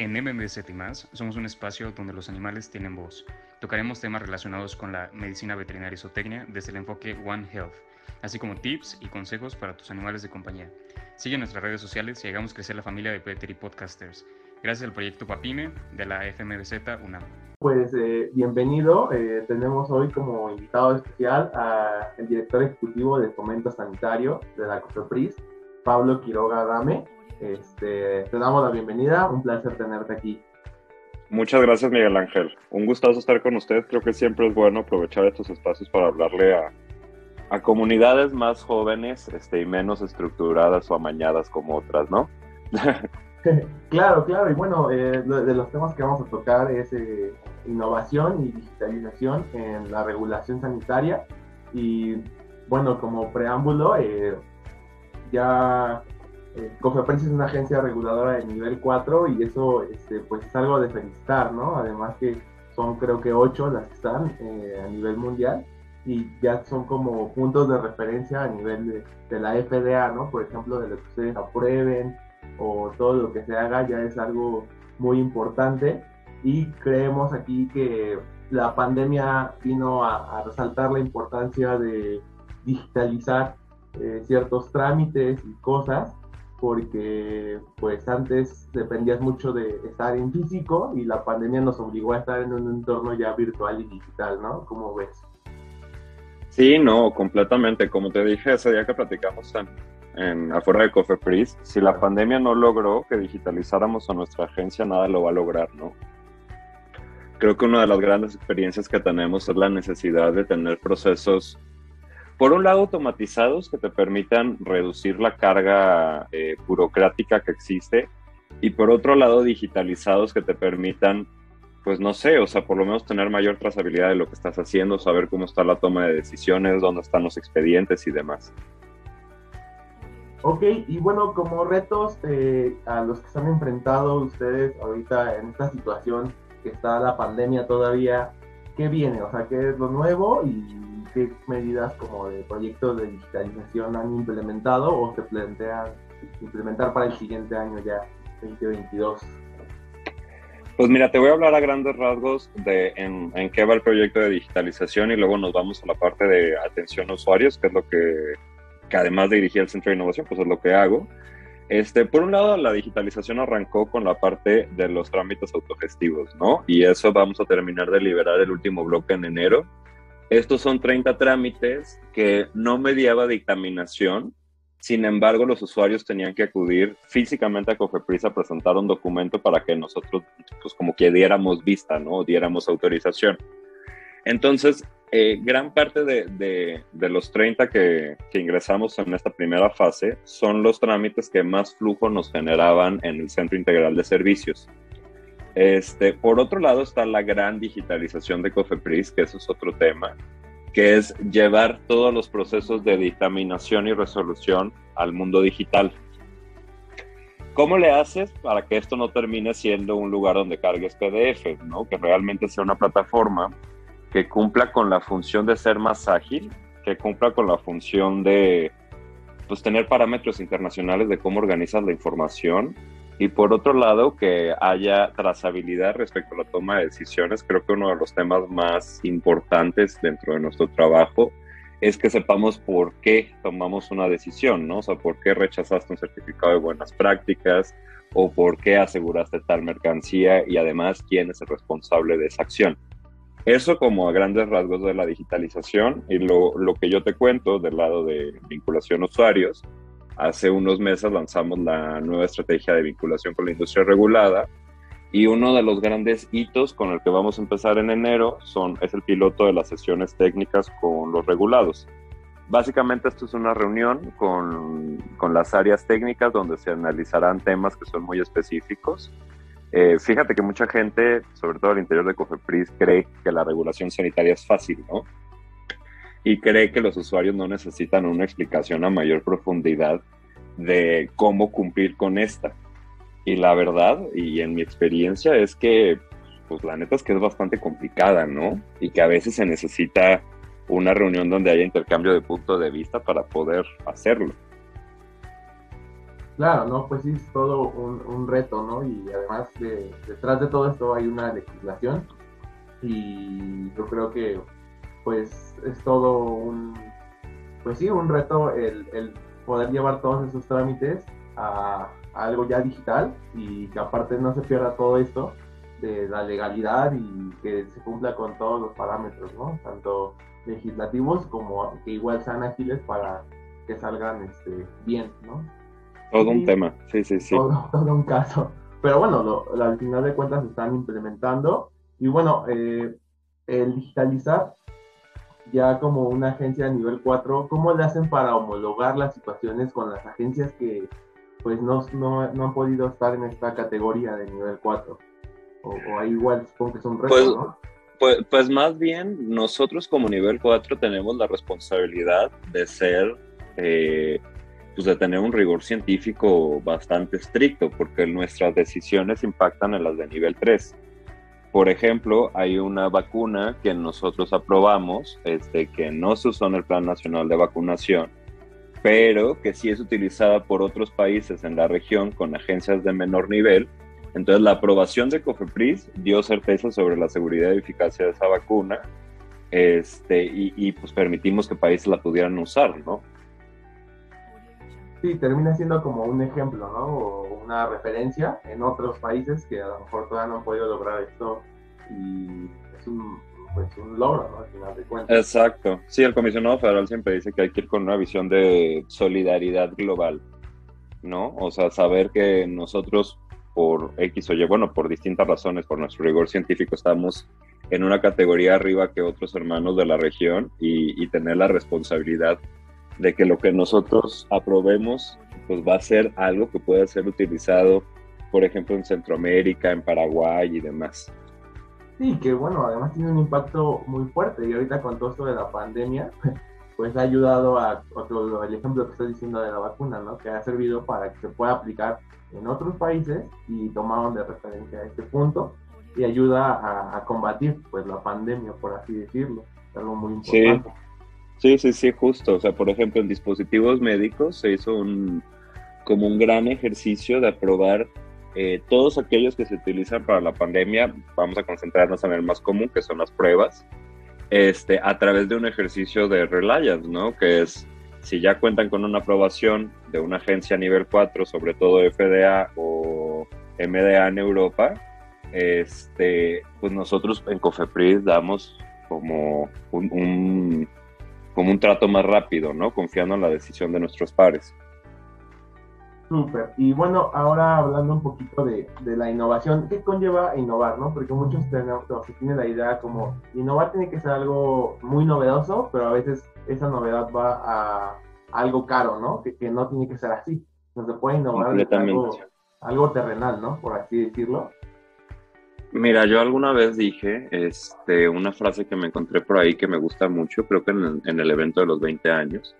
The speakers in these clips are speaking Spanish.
En MMZ y más, somos un espacio donde los animales tienen voz. Tocaremos temas relacionados con la medicina veterinaria y zootecnia desde el enfoque One Health, así como tips y consejos para tus animales de compañía. Sigue nuestras redes sociales y hagamos crecer la familia de Petri Podcasters. Gracias al proyecto Papime de la FMBZ UNAM. Pues eh, bienvenido. Eh, tenemos hoy como invitado especial al director ejecutivo de Fomento Sanitario de la COFEPRIS, Pablo Quiroga Dame. Este, te damos la bienvenida, un placer tenerte aquí. Muchas gracias, Miguel Ángel. Un gustazo estar con usted. Creo que siempre es bueno aprovechar estos espacios para hablarle a, a comunidades más jóvenes este, y menos estructuradas o amañadas como otras, ¿no? claro, claro. Y bueno, eh, de los temas que vamos a tocar es eh, innovación y digitalización en la regulación sanitaria. Y bueno, como preámbulo, eh, ya eh, es una agencia reguladora de nivel 4 y eso este, pues es algo de felicitar, ¿no? Además que son creo que 8 las que están eh, a nivel mundial y ya son como puntos de referencia a nivel de, la FDA, ¿no? Por ejemplo, de lo que ustedes aprueben o todo lo que se haga ya es algo muy importante y creemos aquí que la pandemia vino a resaltar la importancia de digitalizar eh, ciertos trámites y cosas, porque pues antes dependías mucho de estar en físico y la pandemia nos obligó a estar en un entorno ya virtual y digital, ¿no? ¿Cómo ves? Sí, no, completamente. Como te dije ese día que platicamos en, afuera de Cofepris, si la pandemia no logró que digitalizáramos a nuestra agencia, nada lo va a lograr, ¿no? Creo que una de las grandes experiencias que tenemos es la necesidad de tener procesos por un lado, automatizados que te permitan reducir la carga eh, burocrática que existe y por otro lado, digitalizados que te permitan, pues no sé, o sea, por lo menos tener mayor trazabilidad de lo que estás haciendo, saber cómo está la toma de decisiones, dónde están los expedientes y demás. Ok, y bueno, como retos eh, a los que se han enfrentado ustedes ahorita en esta situación que está la pandemia todavía, ¿qué viene? O sea, ¿qué es lo nuevo y qué medidas como de proyectos de digitalización han implementado o se plantean implementar para el siguiente año ya, 2022? Pues mira, te voy a hablar a grandes rasgos de en, qué va el proyecto de digitalización y luego nos vamos a la parte de atención a usuarios, que es lo que, que además de dirigir el centro de innovación, pues es lo que hago. Este, por un lado, la digitalización arrancó con la parte de los trámites autogestivos, ¿no? Y eso vamos a terminar de liberar el último bloque en enero estos son 30 trámites que no mediaba dictaminación, sin embargo, los usuarios tenían que acudir físicamente a Cofepris a presentar un documento para que nosotros, pues como que diéramos vista, ¿no? Diéramos autorización. Entonces, eh, gran parte de, los 30 que, que, ingresamos en esta primera fase son los trámites que más flujo nos generaban en el Centro Integral de Servicios. Este, por otro lado está la gran digitalización de Cofepris, que eso es otro tema, que es llevar todos los procesos de dictaminación y resolución al mundo digital. ¿Cómo le haces para que esto no termine siendo un lugar donde cargues PDF, ¿no? que realmente sea una plataforma que cumpla con la función de ser más ágil, que cumpla con la función de pues, tener parámetros internacionales de cómo organizas la información y por otro lado, que haya trazabilidad respecto a la toma de decisiones. Creo que uno de los temas más importantes dentro de nuestro trabajo es que sepamos por qué tomamos una decisión, ¿no? O sea, por qué rechazaste un certificado de buenas prácticas o por qué aseguraste tal mercancía y además quién es el responsable de esa acción. Eso como a grandes rasgos de la digitalización y lo, lo que yo te cuento del lado de vinculación usuarios Hace unos meses lanzamos la nueva estrategia de vinculación con la industria regulada y uno de los grandes hitos con el que vamos a empezar en enero es el piloto de las sesiones técnicas con los regulados. Básicamente esto es una reunión con, con las áreas técnicas donde se analizarán temas que son muy específicos. Eh, fíjate que mucha gente, sobre todo al interior de COFEPRIS, cree que la regulación sanitaria es fácil, ¿no? Y cree que los usuarios no necesitan una explicación a mayor profundidad de cómo cumplir con esta. Y la verdad, y en mi experiencia, es que, pues la neta es que es bastante complicada, ¿no? Y que a veces se necesita una reunión donde haya intercambio de punto de vista para poder hacerlo. Claro, ¿no? Pues sí, es todo un, reto, ¿no? Y además detrás de todo esto hay una legislación y yo creo que pues es todo un, pues sí, un reto el, poder llevar todos esos trámites a, algo ya digital y que aparte no se pierda todo esto de la legalidad y que se cumpla con todos los parámetros, ¿no? Tanto legislativos como que igual sean ágiles para que salgan este, bien, ¿no? Todo un tema, sí, sí, sí. Todo, un caso. Pero bueno, al final de cuentas se están implementando y bueno, eh, el digitalizar ya como una agencia de nivel 4, ¿cómo le hacen para homologar las situaciones con las agencias que pues no, no, han podido estar en esta categoría de nivel 4? O, ahí igual supongo que es un reto, pues, ¿no? Pues, pues, más bien nosotros como nivel 4 tenemos la responsabilidad de ser, eh, pues de tener un rigor científico bastante estricto, porque nuestras decisiones impactan en las de nivel 3. Por ejemplo, hay una vacuna que nosotros aprobamos, este, que no se usó en el Plan Nacional de Vacunación, pero que sí es utilizada por otros países en la región con agencias de menor nivel. Entonces, la aprobación de COFEPRIS dio certeza sobre la seguridad y eficacia de esa vacuna este, y, y pues permitimos que países la pudieran usar, ¿no? Sí, termina siendo como un ejemplo, ¿no? O una referencia en otros países que a lo mejor todavía no han podido lograr esto y es un, pues, un logro, ¿no? Al final de cuentas. Exacto. Sí, el comisionado federal siempre dice que hay que ir con una visión de solidaridad global, ¿no? O sea, saber que nosotros por X o Y, bueno, por distintas razones, por nuestro rigor científico, estamos en una categoría arriba que otros hermanos de la región y, y tener la responsabilidad de que lo que nosotros aprobemos pues va a ser algo que pueda ser utilizado, por ejemplo, en Centroamérica, en Paraguay y demás. Sí, que bueno, además tiene un impacto muy fuerte y ahorita con todo esto de la pandemia, pues ha ayudado a, otro, el ejemplo que estoy diciendo de la vacuna, ¿no? Que ha servido para que se pueda aplicar en otros países y tomaron de referencia a este punto y ayuda a, a combatir pues la pandemia, por así decirlo, es algo muy importante. Sí. Sí, sí, sí, justo. O sea, por ejemplo, en dispositivos médicos se hizo un, como un gran ejercicio de aprobar eh, todos aquellos que se utilizan para la pandemia. Vamos a concentrarnos en el más común, que son las pruebas, este, a través de un ejercicio de Reliance, ¿no? Que es, si ya cuentan con una aprobación de una agencia nivel 4, sobre todo FDA o MDA en Europa, este, pues nosotros en Cofepris damos como un como un trato más rápido, ¿no? Confiando en la decisión de nuestros pares. Súper. Y bueno, ahora hablando un poquito de, la innovación, ¿qué conlleva innovar, no? Porque muchos tenemos, se tienen la idea como innovar tiene que ser algo muy novedoso, pero a veces esa novedad va a algo caro, ¿no? Que, no tiene que ser así. No se puede innovar algo, algo terrenal, ¿no? Por así decirlo. Mira, yo alguna vez dije este, una frase que me encontré por ahí que me gusta mucho, creo que en, el evento de los 20 años.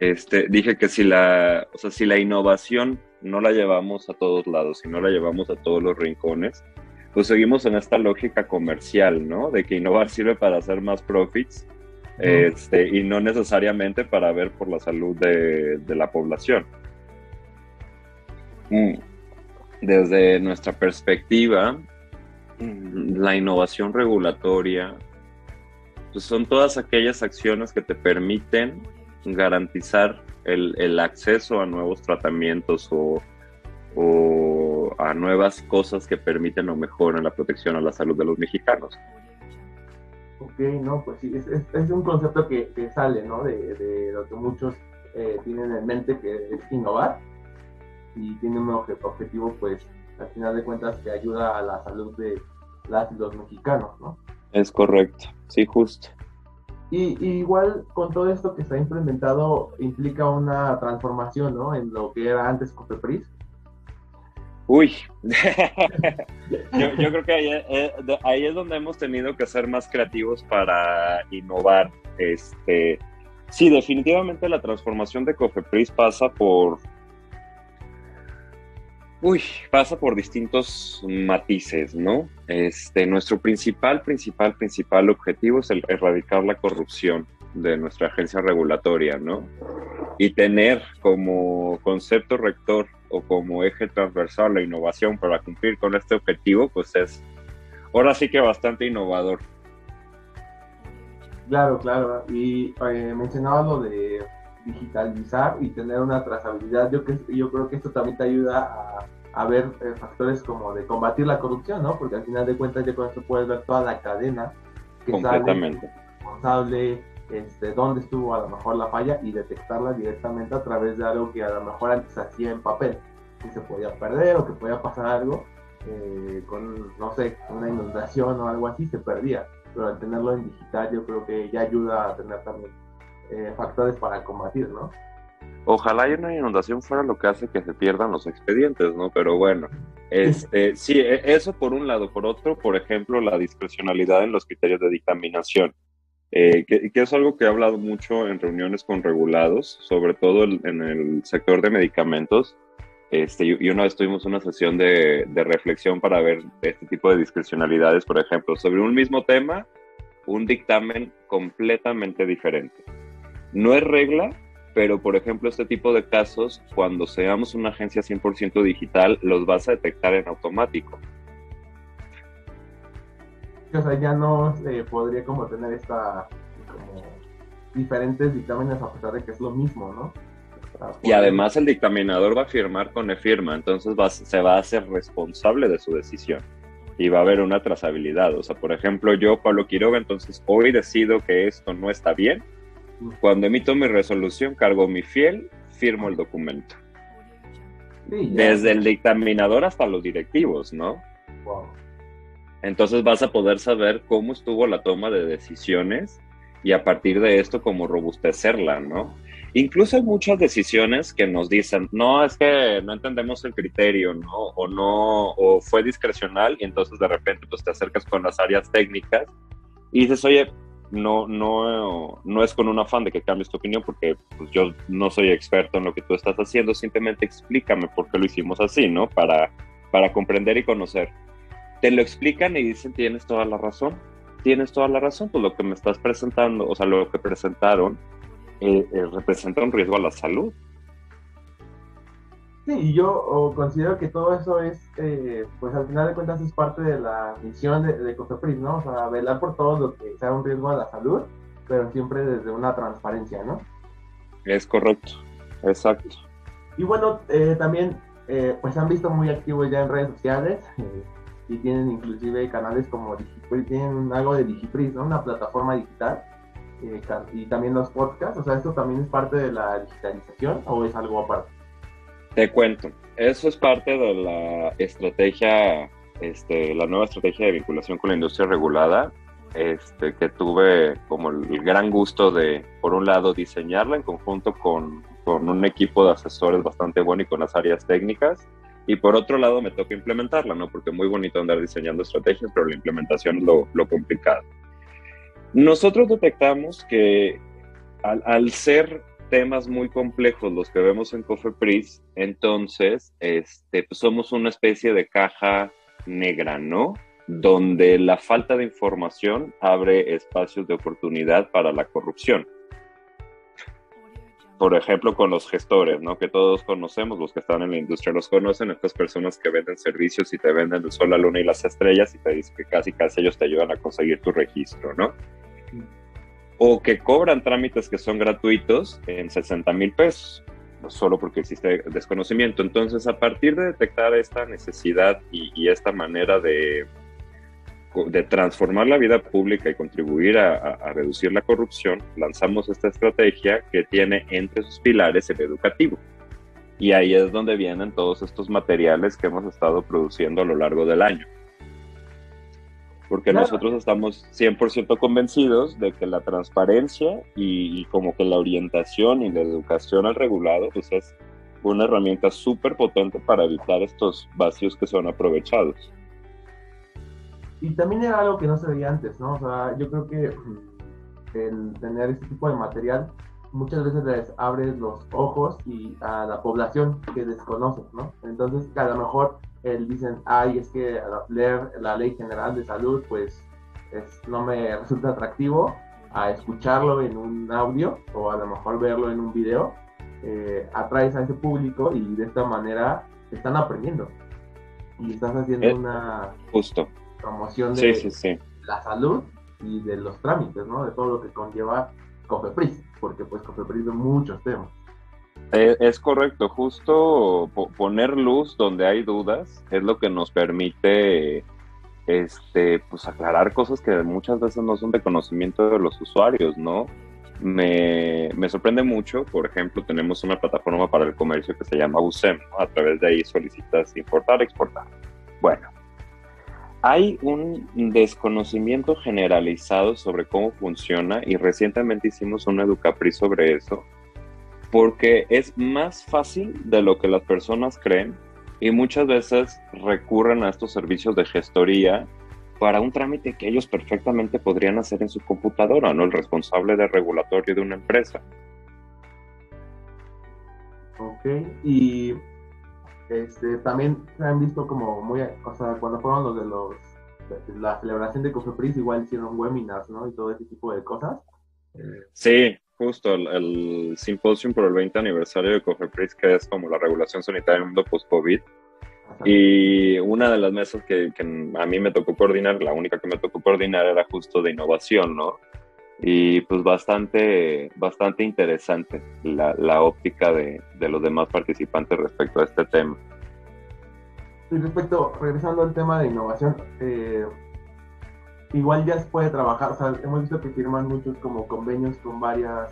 Este, dije que si la, o sea, si la innovación no la llevamos a todos lados, si no la llevamos a todos los rincones, pues seguimos en esta lógica comercial, ¿no? De que innovar sirve para hacer más profits este, y no necesariamente para ver por la salud de, la población. Mm. Desde nuestra perspectiva, la innovación regulatoria, pues son todas aquellas acciones que te permiten garantizar el, acceso a nuevos tratamientos o, a nuevas cosas que permiten o mejoran la protección a la salud de los mexicanos. Ok, no, pues sí, es, un concepto que, sale, ¿no? De, lo que muchos eh, tienen en mente que es innovar y tiene un objetivo, pues, al final de cuentas que ayuda a la salud de las y los mexicanos, ¿no? Es correcto, sí, justo. Y, igual con todo esto que está implementado implica una transformación, ¿no? En lo que era antes Cofepris. Uy, yo, creo que ahí, eh, ahí, es donde hemos tenido que ser más creativos para innovar. Este, sí, definitivamente la transformación de Cofepris pasa por Uy, pasa por distintos matices, ¿no? Este, nuestro principal, principal, principal objetivo es el erradicar la corrupción de nuestra agencia regulatoria, ¿no? Y tener como concepto rector o como eje transversal la innovación para cumplir con este objetivo, pues es ahora sí que bastante innovador. Claro, claro. Y eh, mencionaba lo de digitalizar y tener una trazabilidad. Yo, que, yo creo que esto también te ayuda a, ver eh, factores como de combatir la corrupción, ¿no? Porque al final de cuentas ya con esto puedes ver toda la cadena que Completamente. responsable, este, dónde estuvo a lo mejor la falla y detectarla directamente a través de algo que a lo mejor antes hacía en papel, que se podía perder o que podía pasar algo eh, con, no sé, una inundación o algo así, se perdía. Pero al tenerlo en digital yo creo que ya ayuda a tener también eh, factores para combatir, ¿no? Ojalá y una inundación fuera lo que hace que se pierdan los expedientes, ¿no? Pero bueno, este, sí, e, eso por un lado. Por otro, por ejemplo, la discrecionalidad en los criterios de dictaminación, eh, que, es algo que he hablado mucho en reuniones con regulados, sobre todo en el sector de medicamentos. Este, y una vez tuvimos una sesión de, de reflexión para ver este tipo de discrecionalidades, por ejemplo, sobre un mismo tema, un dictamen completamente diferente. No es regla, pero por ejemplo este tipo de casos, cuando seamos una agencia 100% digital, los vas a detectar en automático. O sea, ya no se podría como tener esta como diferentes dictámenes a pesar de que es lo mismo, ¿no? Y además el dictaminador va a firmar con e-firma, entonces se va a hacer responsable de su decisión y va a haber una trazabilidad. O sea, por ejemplo, yo, Pablo Quiroga, entonces hoy decido que esto no está bien. Cuando emito mi resolución, cargo mi fiel, firmo el documento. Desde el dictaminador hasta los directivos, ¿no? Entonces vas a poder saber cómo estuvo la toma de decisiones y a partir de esto, cómo robustecerla, ¿no? Incluso hay muchas decisiones que nos dicen, no, es que no entendemos el criterio, ¿no? O no, o fue discrecional y entonces de repente pues te acercas con las áreas técnicas y dices, oye, no, no, no es con un afán de que cambies tu opinión porque pues, yo no soy experto en lo que tú estás haciendo, simplemente explícame por qué lo hicimos así, ¿no? Para, para comprender y conocer. Te lo explican y dicen, tienes toda la razón, tienes toda la razón, pues lo que me estás presentando, o sea, lo que presentaron eh, eh, representa un riesgo a la salud. Sí, y yo considero que todo eso es, eh, pues al final de cuentas es parte de la misión de, de Cofepris, ¿no? O sea, velar por todo lo que sea un riesgo a la salud, pero siempre desde una transparencia, ¿no? Es correcto, exacto. Y bueno, también, pues han visto muy activos ya en redes sociales y tienen inclusive canales como Digipris, tienen algo de Digipris, ¿no? Una plataforma digital eh, y también los podcasts? O sea, ¿esto también es parte de la digitalización o es algo aparte? Te cuento, eso es parte de la estrategia, este, la nueva estrategia de vinculación con la industria regulada, este, que tuve como el gran gusto de, por un lado, diseñarla en conjunto con, un equipo de asesores bastante bueno y con las áreas técnicas, y por otro lado me toca implementarla, ¿no? Porque muy bonito andar diseñando estrategias, pero la implementación es lo, lo complicado. Nosotros detectamos que al, ser temas muy complejos los que vemos en Cofepris, entonces este, pues somos una especie de caja negra, ¿no? Donde la falta de información abre espacios de oportunidad para la corrupción por ejemplo, con los gestores, ¿no? Que todos conocemos, los que están en la industria los conocen, estas personas que venden servicios y te venden el sol, la luna y las estrellas y te dicen que casi casi ellos te ayudan a conseguir tu registro, ¿no? O que cobran trámites que son gratuitos en 60 mil pesos, solo porque existe desconocimiento. Entonces, a partir de detectar esta necesidad y esta manera de, de transformar la vida pública y contribuir a, reducir la corrupción, lanzamos esta estrategia que tiene entre sus pilares el educativo. Y ahí es donde vienen todos estos materiales que hemos estado produciendo a lo largo del año. Porque nosotros estamos 100% convencidos de que la transparencia y, y, como que la orientación y la educación al regulado pues es una herramienta súper potente para evitar estos vacíos que son aprovechados. Y también era algo que no se veía antes, ¿no? O sea, yo creo que mm, el tener este tipo de material muchas veces les abre los ojos y a la población que desconoce, ¿no? Entonces, a lo mejor él dicen, ay, es que leer la ley general de salud, pues no me resulta atractivo a escucharlo en un audio o a lo mejor verlo en un video. eh, atraes a ese público y de esta manera están aprendiendo. Y estás haciendo Eh, una Justo. promoción Sí, de sí, sí. la salud y de los trámites, ¿no? De todo lo que conlleva Cofepris, porque pues Cofepris de muchos temas. Eh, es correcto, justo po- poner luz donde hay dudas es lo que nos permite este, pues aclarar cosas que muchas veces no son de conocimiento de los usuarios, ¿no? Me, me sorprende mucho, por ejemplo, tenemos una plataforma para el comercio que se llama USEM, ¿no? A través de ahí solicitas importar, exportar. Bueno, hay un desconocimiento generalizado sobre cómo funciona y recientemente hicimos una Educapri sobre eso porque es más fácil de lo que las personas creen y muchas veces recurren a estos servicios de gestoría para un trámite que ellos perfectamente podrían hacer en su computadora, ¿no? El responsable de regulatorio de una empresa. Ok, y este, también se han visto como muy, o sea, cuando fueron los de los, de la celebración de Cofepris, igual hicieron webinars, ¿no? Y todo ese tipo de cosas. Sí, justo el, el simposio por el 20 aniversario de COFEPRIS, que es como la regulación sanitaria en el mundo post-COVID. Y una de las mesas que, que a mí me tocó coordinar, la única que me tocó coordinar era justo de innovación, ¿no? Y pues bastante, bastante interesante la, la óptica de, de los demás participantes respecto a este tema. Y respecto, regresando al tema de innovación, eh, igual ya se puede trabajar, o sea, hemos visto que firman muchos como convenios con varias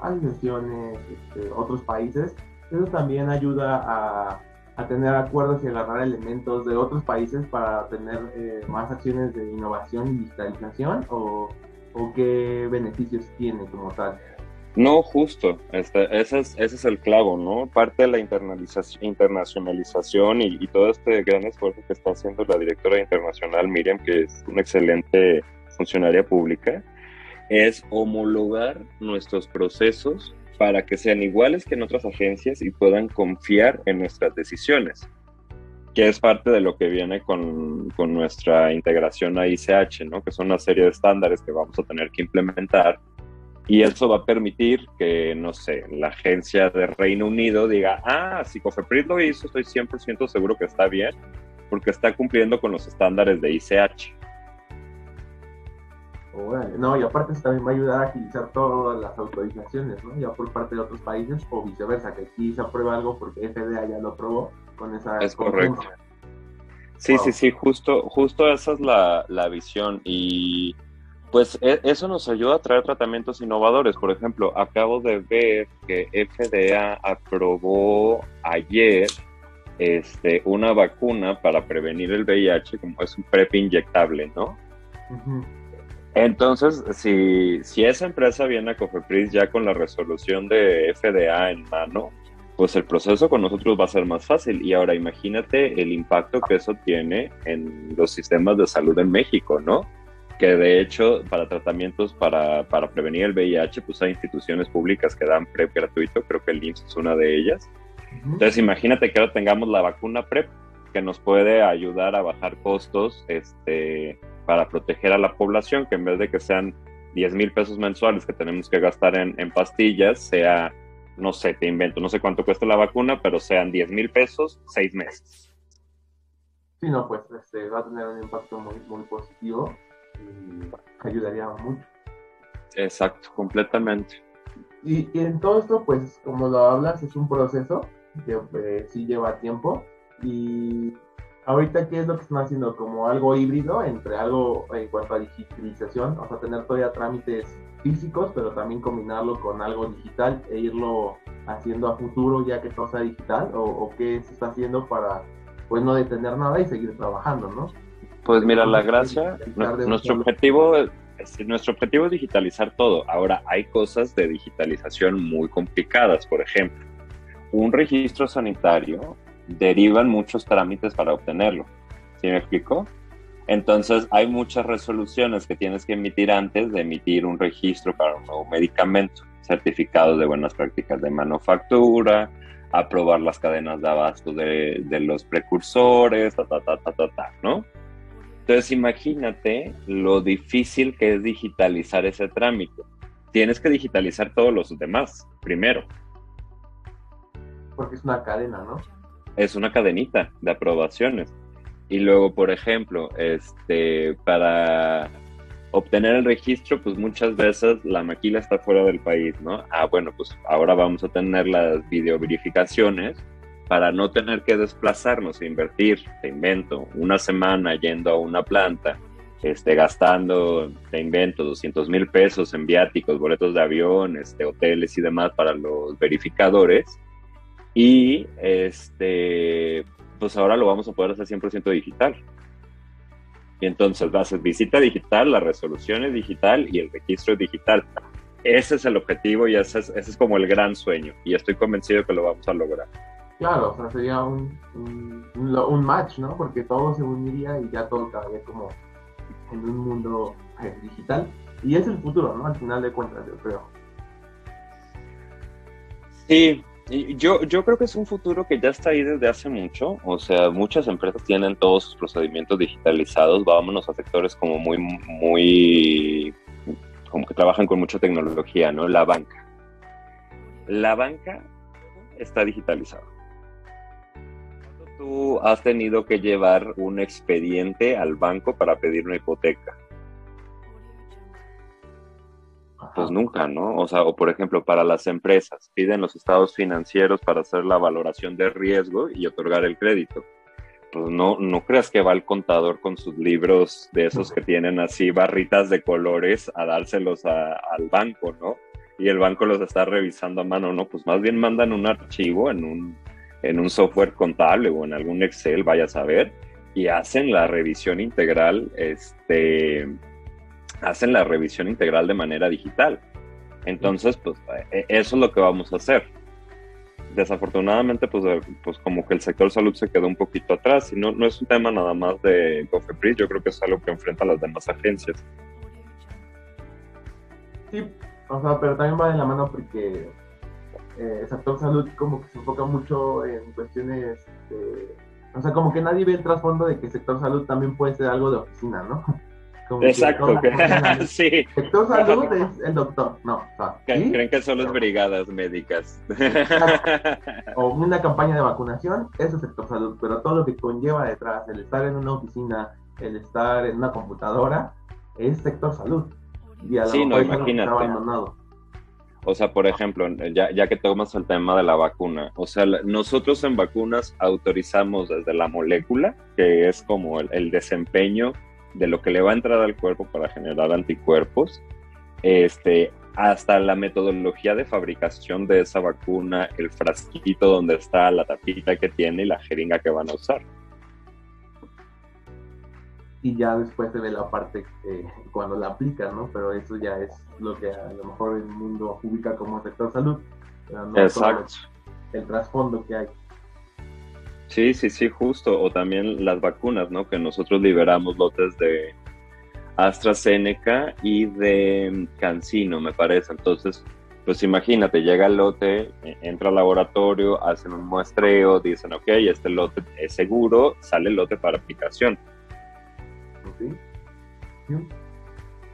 asociaciones, este, otros países. Eso también ayuda a, a, tener acuerdos y agarrar elementos de otros países para tener eh, más acciones de innovación y digitalización o, o qué beneficios tiene como tal. No, justo, este, ese, es, el clavo, ¿no? Parte de la internacionalización y, y, todo este gran esfuerzo que está haciendo la directora internacional Miriam, que es una excelente funcionaria pública, es homologar nuestros procesos para que sean iguales que en otras agencias y puedan confiar en nuestras decisiones, que es parte de lo que viene con, con nuestra integración a ICH, ¿no? Que son una serie de estándares que vamos a tener que implementar y eso va a permitir que, no sé, la agencia de Reino Unido diga, ah, si Cofepris lo hizo, estoy 100% seguro que está bien, porque está cumpliendo con los estándares de ICH. No, y aparte eso también va a ayudar a agilizar todas las autorizaciones, ¿no? Ya por parte de otros países o viceversa, que aquí se aprueba algo porque FDA ya lo aprobó con esa... Es correcto. Sí, wow. sí, sí, justo, justo esa es la, la visión y pues eso nos ayuda a traer tratamientos innovadores. Por ejemplo, acabo de ver que FDA aprobó ayer este, una vacuna para prevenir el VIH, como es un PrEP inyectable, ¿no? Uh -huh. Entonces, si, si esa empresa viene a Cofepris ya con la resolución de FDA en mano, pues el proceso con nosotros va a ser más fácil. Y ahora imagínate el impacto que eso tiene en los sistemas de salud en México, ¿no? que de hecho para tratamientos para, para, prevenir el VIH, pues hay instituciones públicas que dan PrEP gratuito, creo que el IMSS es una de ellas. Entonces imagínate que ahora tengamos la vacuna PrEP que nos puede ayudar a bajar costos este, para proteger a la población, que en vez de que sean 10 mil pesos mensuales que tenemos que gastar en, en, pastillas, sea, no sé, te invento, no sé cuánto cuesta la vacuna, pero sean 10 mil pesos, seis meses. Sí, no, pues este, va a tener un impacto muy, muy positivo y ayudaría mucho. Exacto, completamente. Y, y, en todo esto, pues como lo hablas, es un proceso que eh, sí lleva tiempo. Y ahorita, ¿qué es lo que están haciendo? Como algo híbrido entre algo en cuanto a digitalización, o sea, tener todavía trámites físicos, pero también combinarlo con algo digital e irlo haciendo a futuro ya que todo sea digital, o, o qué se está haciendo para pues no detener nada y seguir trabajando, ¿no? Pues mira, la gracia, nuestro objetivo, nuestro objetivo es digitalizar todo. Ahora, hay cosas de digitalización muy complicadas. Por ejemplo, un registro sanitario derivan muchos trámites para obtenerlo. ¿Sí me explico? Entonces, hay muchas resoluciones que tienes que emitir antes de emitir un registro para un nuevo medicamento, certificados de buenas prácticas de manufactura, aprobar las cadenas de abasto de, de los precursores, ta, ta, ta, ta, ta, ta, ¿no? Entonces imagínate lo difícil que es digitalizar ese trámite. Tienes que digitalizar todos los demás primero. Porque es una cadena, ¿no? Es una cadenita de aprobaciones. Y luego, por ejemplo, este, para obtener el registro, pues muchas veces la maquila está fuera del país, ¿no? Ah, bueno, pues ahora vamos a tener las videoverificaciones para no tener que desplazarnos e invertir, te invento, una semana yendo a una planta, este, gastando, te invento, 200 mil pesos en viáticos, boletos de avión, este, hoteles y demás para los verificadores. Y este, pues ahora lo vamos a poder hacer 100% digital. Y entonces vas a visita digital, la resolución es digital y el registro es digital. Ese es el objetivo y ese es, ese es como el gran sueño. Y estoy convencido que lo vamos a lograr. Claro, o sea, sería un, un, match, ¿no? Porque todo se uniría y ya todo quedaría como en un mundo eh, digital. Y es el futuro, ¿no? Al final de cuentas, yo creo. Sí, yo, yo creo que es un futuro que ya está ahí desde hace mucho. O sea, muchas empresas tienen todos sus procedimientos digitalizados. Vámonos a sectores como muy, muy, como que trabajan con mucha tecnología, ¿no? La banca. La banca está digitalizada tú has tenido que llevar un expediente al banco para pedir una hipoteca? Pues nunca, ¿no? O sea, o por ejemplo, para las empresas, piden los estados financieros para hacer la valoración de riesgo y otorgar el crédito. Pues no, no creas que va el contador con sus libros de esos que tienen así barritas de colores a dárselos al banco, ¿no? Y el banco los está revisando a mano, ¿no? Pues más bien mandan un archivo en un, en un software contable o en algún Excel, vaya a saber, y hacen la revisión integral, este, hacen la revisión integral de manera digital. Entonces, pues e, eso es lo que vamos a hacer. Desafortunadamente, pues, eh, pues como que el sector salud se quedó un poquito atrás y no, no es un tema nada más de Cofepris, yo creo que es algo que enfrentan las demás agencias. Sí, o sea, pero también va de la mano porque eh, el sector salud como que se enfoca mucho en cuestiones o sea, como que nadie ve el trasfondo de que el sector salud también puede ser algo de oficina, ¿no? Exacto, que, sí. Sector salud es el doctor, no. O Creen que son las brigadas médicas. o una campaña de vacunación, eso es sector salud, pero todo lo que conlleva detrás, el estar en una oficina, el estar en una computadora, es sector salud. Y a sí, no, imagínate. abandonado. O sea, por ejemplo, ya, ya que tomas el tema de la vacuna, o sea, nosotros en vacunas autorizamos desde la molécula, que es como el, desempeño de lo que le va a entrar al cuerpo para generar anticuerpos, este, hasta la metodología de fabricación de esa vacuna, el frasquito donde está la tapita que tiene y la jeringa que van a usar y ya después se ve la parte cuando la aplican, ¿no? Pero eso ya es lo que a lo mejor el mundo ubica como sector salud. Exacto. El, trasfondo que hay. Sí, sí, sí, justo. O también las vacunas, ¿no? Que nosotros liberamos lotes de AstraZeneca y de Cancino, me parece. Entonces, pues imagínate, llega el lote, e, entra al laboratorio, hacen un muestreo, dicen, ok, este lote es seguro, sale el lote para aplicación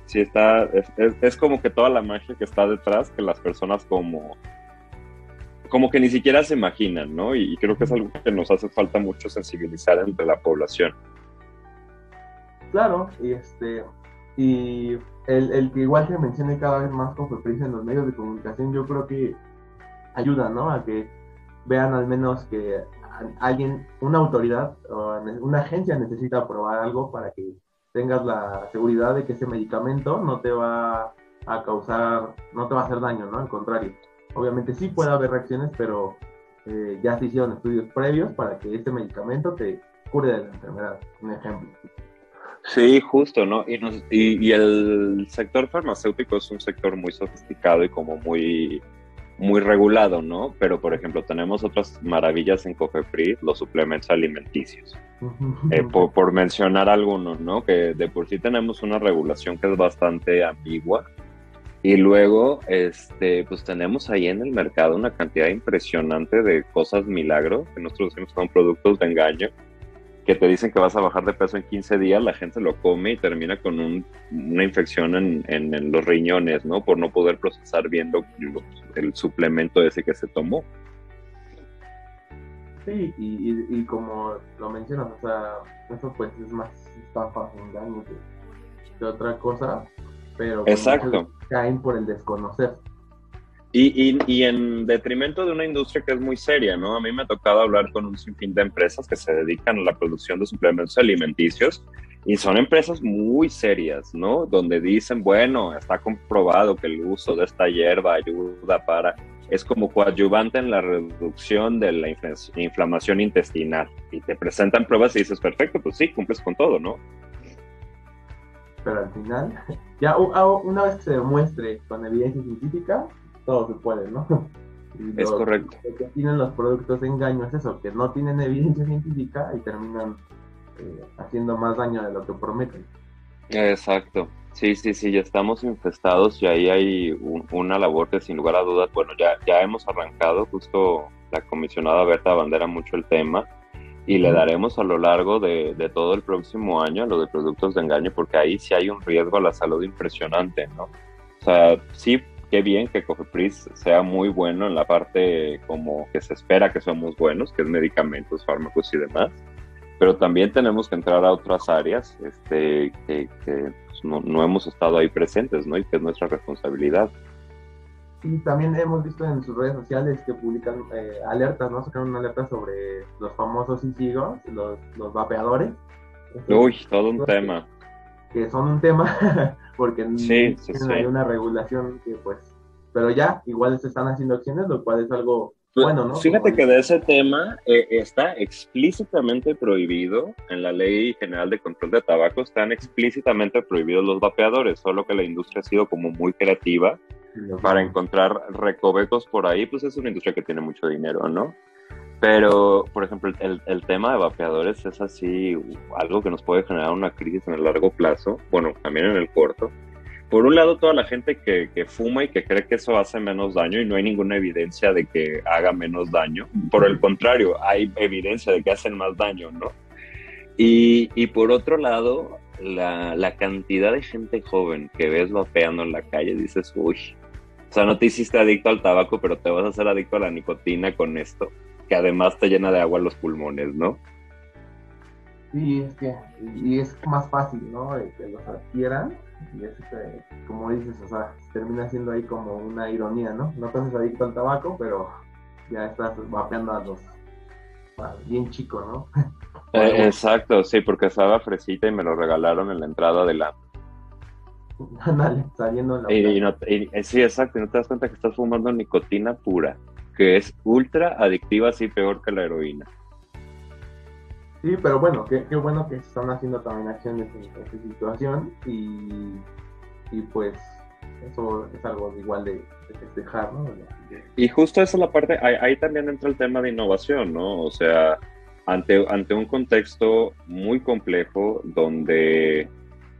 ¿sí? está, es, como que toda la magia que está detrás, que las personas como, como que ni siquiera se imaginan, ¿no? Y, creo que es algo que nos hace falta mucho sensibilizar entre la población. Claro, y este, y el, que igual se mencione cada vez más con frecuencia en los medios de comunicación, yo creo que ayuda, ¿no? A que vean al menos que alguien, una autoridad o una agencia necesita aprobar algo para que tengas la seguridad de que ese medicamento no te va a causar, no te va a hacer daño, ¿no? Al contrario. Obviamente sí puede haber reacciones, pero eh, ya se hicieron estudios previos para que este medicamento te cure de la enfermedad, un ejemplo. Sí, justo, ¿no? Y, y, el sector farmacéutico es un sector muy sofisticado y como muy muy regulado, ¿no? Pero, por ejemplo, tenemos otras maravillas en Cofepris, los suplementos alimenticios. Eh, por, mencionar algunos, ¿no? Que de por sí tenemos una regulación que es bastante ambigua. Y luego, este, pues tenemos ahí en el mercado una cantidad impresionante de cosas milagro, que nosotros decimos son productos de engaño, que te dicen que vas a bajar de peso en 15 días, la gente lo come y termina con una infección en, los riñones, ¿no? Por no poder procesar viendo el suplemento ese que se tomó. Sí, y, y, como lo mencionas, o sea, eso pues es más estafa, engaño que, que otra cosa, pero pues, Exacto. caen por el desconocer. Y, y, y, en detrimento de una industria que es muy seria, ¿no? A mí me ha tocado hablar con un sinfín de empresas que se dedican a la producción de suplementos alimenticios y son empresas muy serias, ¿no? Donde dicen, bueno, está comprobado que el uso de esta hierba ayuda para es como coadyuvante en la reducción de la inflamación intestinal. Y te presentan pruebas y dices, perfecto, pues sí, cumples con todo, ¿no? Pero al final, ya una vez que se demuestre con evidencia científica, todo se puede, ¿no? es correcto. Lo que tienen los productos de engaño es eso, que no tienen evidencia científica y terminan eh, haciendo más daño de lo que prometen. Exacto. Sí, sí, sí, ya estamos infestados y ahí hay una labor que sin lugar a dudas, bueno, ya, ya hemos arrancado, justo la comisionada Berta bandera mucho el tema y le daremos a lo largo de, de, todo el próximo año a lo de productos de engaño porque ahí sí hay un riesgo a la salud impresionante, ¿no? O sea, sí, qué bien que Cofepris sea muy bueno en la parte como que se espera que somos buenos, que es medicamentos, fármacos y demás, pero también tenemos que entrar a otras áreas este, que, que no, no, hemos estado ahí presentes, ¿no? Y que es nuestra responsabilidad. Y también hemos visto en sus redes sociales que publican eh, alertas, ¿no? Sacaron una alerta sobre los famosos ICIGOS, los, los vapeadores. Uy, todo un tema. Que son un tema, porque sí, hay una regulación que pues, pero ya, igual se están haciendo acciones, lo cual es algo pues, bueno, ¿no? Fíjate que de ese tema eh, está explícitamente prohibido en la Ley General de Control de Tabaco, están explícitamente prohibidos los vapeadores, solo que la industria ha sido como muy creativa para encontrar recovecos por ahí, pues es una industria que tiene mucho dinero, ¿no? Pero, por ejemplo, el, el, tema de vapeadores es así algo que nos puede generar una crisis en el largo plazo, bueno, también en el corto, por un lado, toda la gente que, fuma y que cree que eso hace menos daño y no hay ninguna evidencia de que haga menos daño. Por el contrario, hay evidencia de que hacen más daño, ¿no? Y, por otro lado, la, cantidad de gente joven que ves vapeando en la calle, dices, uy, o sea, no te hiciste adicto al tabaco, pero te vas a hacer adicto a la nicotina con esto, que además te llena de agua los pulmones, ¿no? Sí, es que, y es más fácil, ¿no? Que los adquieran y es como dices, o sea, termina siendo ahí como una ironía, ¿no? No te haces adicto al tabaco, pero ya estás vapeando a los bien chico, ¿no? Eh, exacto, sí, porque estaba fresita y me lo regalaron en la entrada de la... Dale, saliendo en la... Y, y, sí, exacto, y no te das cuenta que estás fumando nicotina pura, que es ultra adictiva, así peor que la heroína. Sí, pero bueno, qué, qué bueno que están haciendo también acciones en esta situación y, y pues eso es algo igual de, festejar, ¿no? Y justo esa es la parte, ahí, también entra el tema de innovación, ¿no? O sea, ante, ante un contexto muy complejo donde,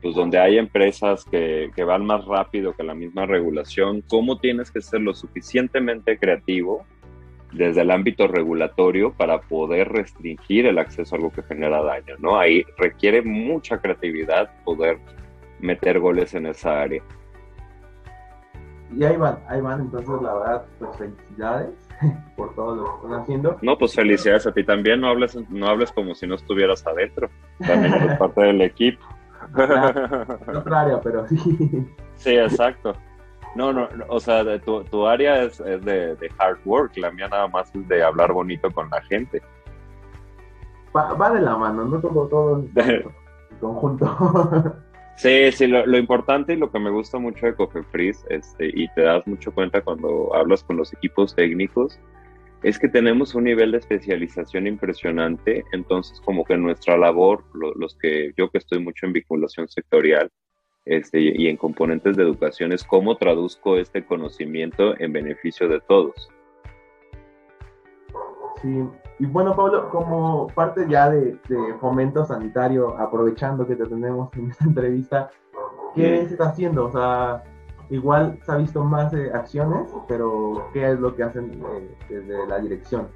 pues donde hay empresas que, que van más rápido que la misma regulación, ¿cómo tienes que ser lo suficientemente creativo desde el ámbito regulatorio para poder restringir el acceso a algo que genera daño, ¿no? Ahí requiere mucha creatividad poder meter goles en esa área. Y ahí van, ahí van, entonces la verdad, pues felicidades por todo lo que están haciendo. No, pues felicidades a ti también, no hables, no hables como si no estuvieras adentro, también eres parte del equipo. otra área, pero sí. Sí, exacto. No, no, o sea, de tu, tu, área es, es de, de, hard work, la mía nada más es de hablar bonito con la gente. Va, va de la mano, no todo, todo en conjunto. Sí, sí, lo, lo, importante y lo que me gusta mucho de Cofepris, este, y te das mucho cuenta cuando hablas con los equipos técnicos, es que tenemos un nivel de especialización impresionante, entonces como que nuestra labor, lo, los que yo que estoy mucho en vinculación sectorial, este, y en componentes de educación es cómo traduzco este conocimiento en beneficio de todos. Sí, y bueno, Pablo, como parte ya de, fomento sanitario, aprovechando que te tenemos en esta entrevista, ¿qué se está haciendo? O sea, igual se ha visto más acciones, pero ¿qué es lo que hacen eh, desde la dirección?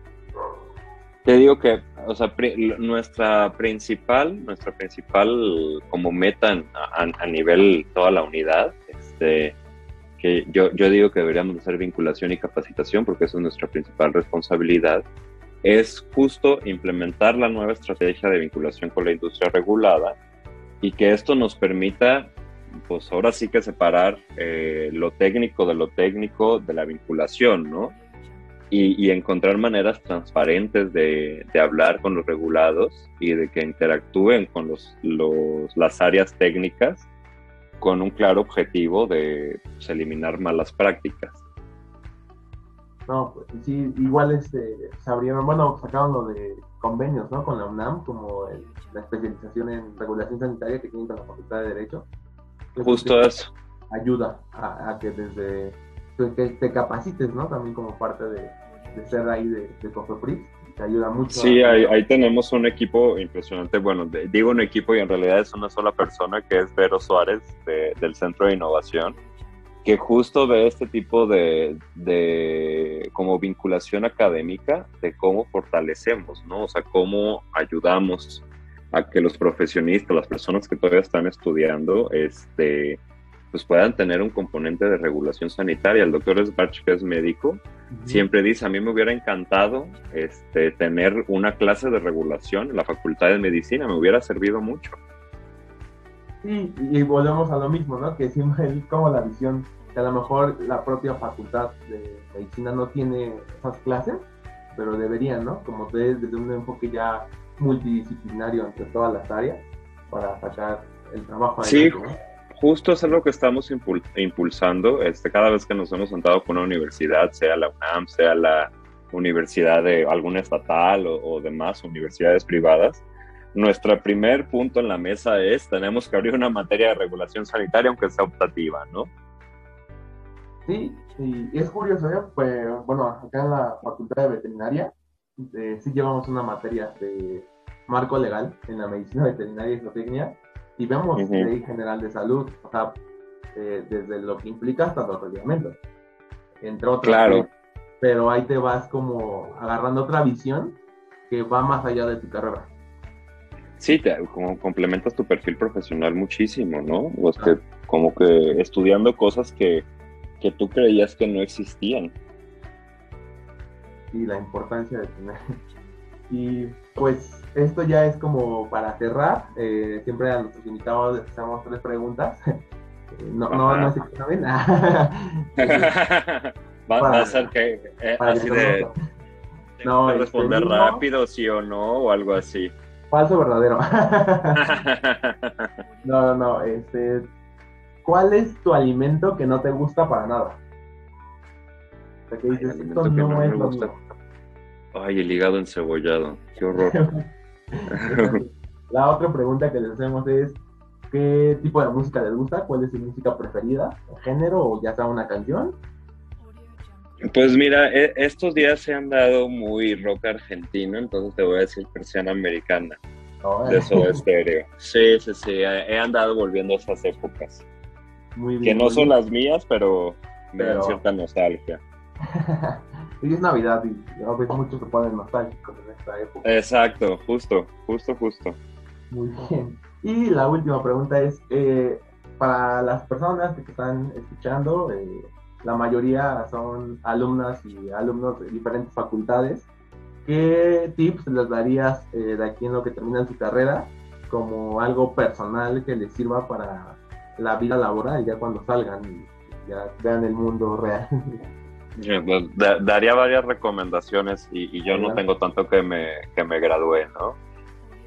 Te digo que, o sea, nuestra principal, nuestra principal como meta a, nivel toda la unidad, este, que yo, yo digo que deberíamos hacer vinculación y capacitación porque eso es nuestra principal responsabilidad, es justo implementar la nueva estrategia de vinculación con la industria regulada y que esto nos permita, pues ahora sí que separar eh, lo técnico de lo técnico de la vinculación, ¿no? Y, encontrar maneras transparentes de, hablar con los regulados y de que interactúen con los, las áreas técnicas con un claro objetivo de pues, eliminar malas prácticas. No, pues sí, igual este, se bueno, sacaron lo de convenios, ¿no? Con la UNAM, como la especialización en regulación sanitaria que tienen con la Facultad de Derecho. Justo eso. Ayuda a, que desde, pues, que te capacites, ¿no? También como parte de, ser ahí de, de Cofepris, te ayuda mucho. Sí, ahí, tenemos un equipo impresionante, bueno, digo un equipo y en realidad es una sola persona que es Vero Suárez del Centro de Innovación que justo ve este tipo de, de, como vinculación académica de cómo fortalecemos, ¿no? O sea, cómo ayudamos a que los profesionistas, las personas que todavía están estudiando, este, pues puedan tener un componente de regulación sanitaria. El doctor Sbarch, que es médico, siempre dice, a mí me hubiera encantado este, tener una clase de regulación en la Facultad de Medicina, me hubiera servido mucho. Sí, y volvemos a lo mismo, ¿no? Que siempre como la visión que a lo mejor la propia facultad de medicina no tiene esas clases, pero deberían, ¿no? Como desde un enfoque ya multidisciplinario entre todas las áreas para sacar el trabajo. Sí, justo es algo que estamos impulsando. Este, cada vez que nos hemos sentado con una universidad, sea la UNAM, sea la universidad de alguna estatal o, o demás universidades privadas, nuestro primer punto en la mesa es tenemos que abrir una materia de regulación sanitaria, aunque sea optativa, ¿no? Sí, y es curioso, ¿eh? pues, bueno, acá en la Facultad de Veterinaria eh, sí llevamos una materia de marco legal en la medicina veterinaria y zootecnia y vemos ley general de salud, o sea, eh, desde lo que implica hasta los reglamentos, entre otros. Claro. Pero ahí te vas como agarrando otra visión que va más allá de tu carrera. Sí, te, como complementas tu perfil profesional muchísimo, ¿no? O que como que estudiando cosas que que tú creías que no existían. Y la importancia de tener. Y pues esto ya es como para cerrar. Eh, siempre a nuestros invitados les hacemos tres preguntas. no, no, no sé qué saben. Va, a ser que eh, así de. No, este, responder rápido, sí o no, o algo así. Falso verdadero. no, no, no. Este, ¿cuál es tu alimento que no te gusta para nada? O sea, que dices, esto no, es lo gusta. Ay, el hígado encebollado, qué horror. La otra pregunta que les hacemos es, ¿qué tipo de música les gusta? ¿Cuál es su música preferida? ¿El género o ya sea una canción? Pues mira, e, estos días se han dado muy rock argentino, entonces te voy a decir persiana americana. de eso estéreo. Sí, sí, sí, he andado volviendo a esas épocas que no son las mías, pero, me dan cierta nostalgia. y es Navidad y a veces muchos se ponen nostálgicos en esta época. Exacto, justo, justo, justo. Muy bien. Y la última pregunta es, eh, para las personas que están escuchando, eh, la mayoría son alumnas y alumnos de diferentes facultades. ¿Qué tips les darías eh, de aquí en lo que terminan su carrera como algo personal que les sirva para la vida laboral ya cuando salgan y ya vean el mundo real. Daría varias recomendaciones y, yo no tengo tanto que me, que me gradué, ¿no?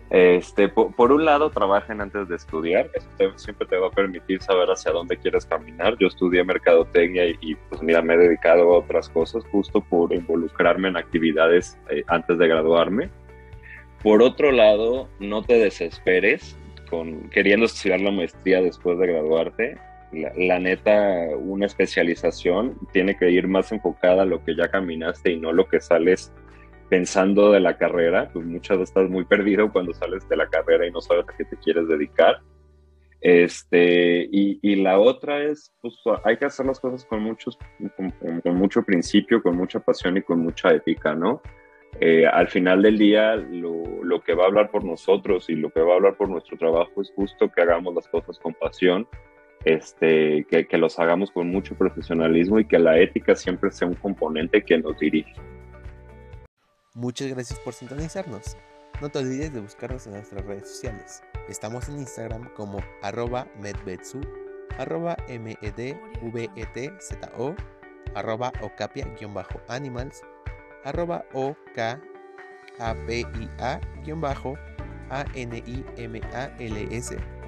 Este, por, un lado, trabajen antes de estudiar, eso siempre te va a permitir saber hacia dónde quieres caminar. Yo estudié mercadotecnia y, pues mira, me he dedicado a otras cosas justo por involucrarme en actividades eh, antes de graduarme. Por otro lado, no te desesperes, con queriendo estudiar la maestría después de graduarte, la, neta, una especialización tiene que ir más enfocada a lo que ya caminaste y no lo que sales pensando de la carrera, pues muchas veces estás muy perdido cuando sales de la carrera y no sabes a qué te quieres dedicar. Este, y, la otra es, pues hay que hacer las cosas con, muchos, con mucho principio, con mucha pasión y con mucha ética, ¿no? Eh, al final del día lo, que va a hablar por nosotros y lo que va a hablar por nuestro trabajo es justo que hagamos las cosas con pasión, este, que, que los hagamos con mucho profesionalismo y que la ética siempre sea un componente que nos dirige. Muchas gracias por sintonizarnos. No te olvides de buscarnos en nuestras redes sociales. Estamos en Instagram como arroba medvetsu, arroba medvetzo, arroba ocapia-animals, arroba okapia-animals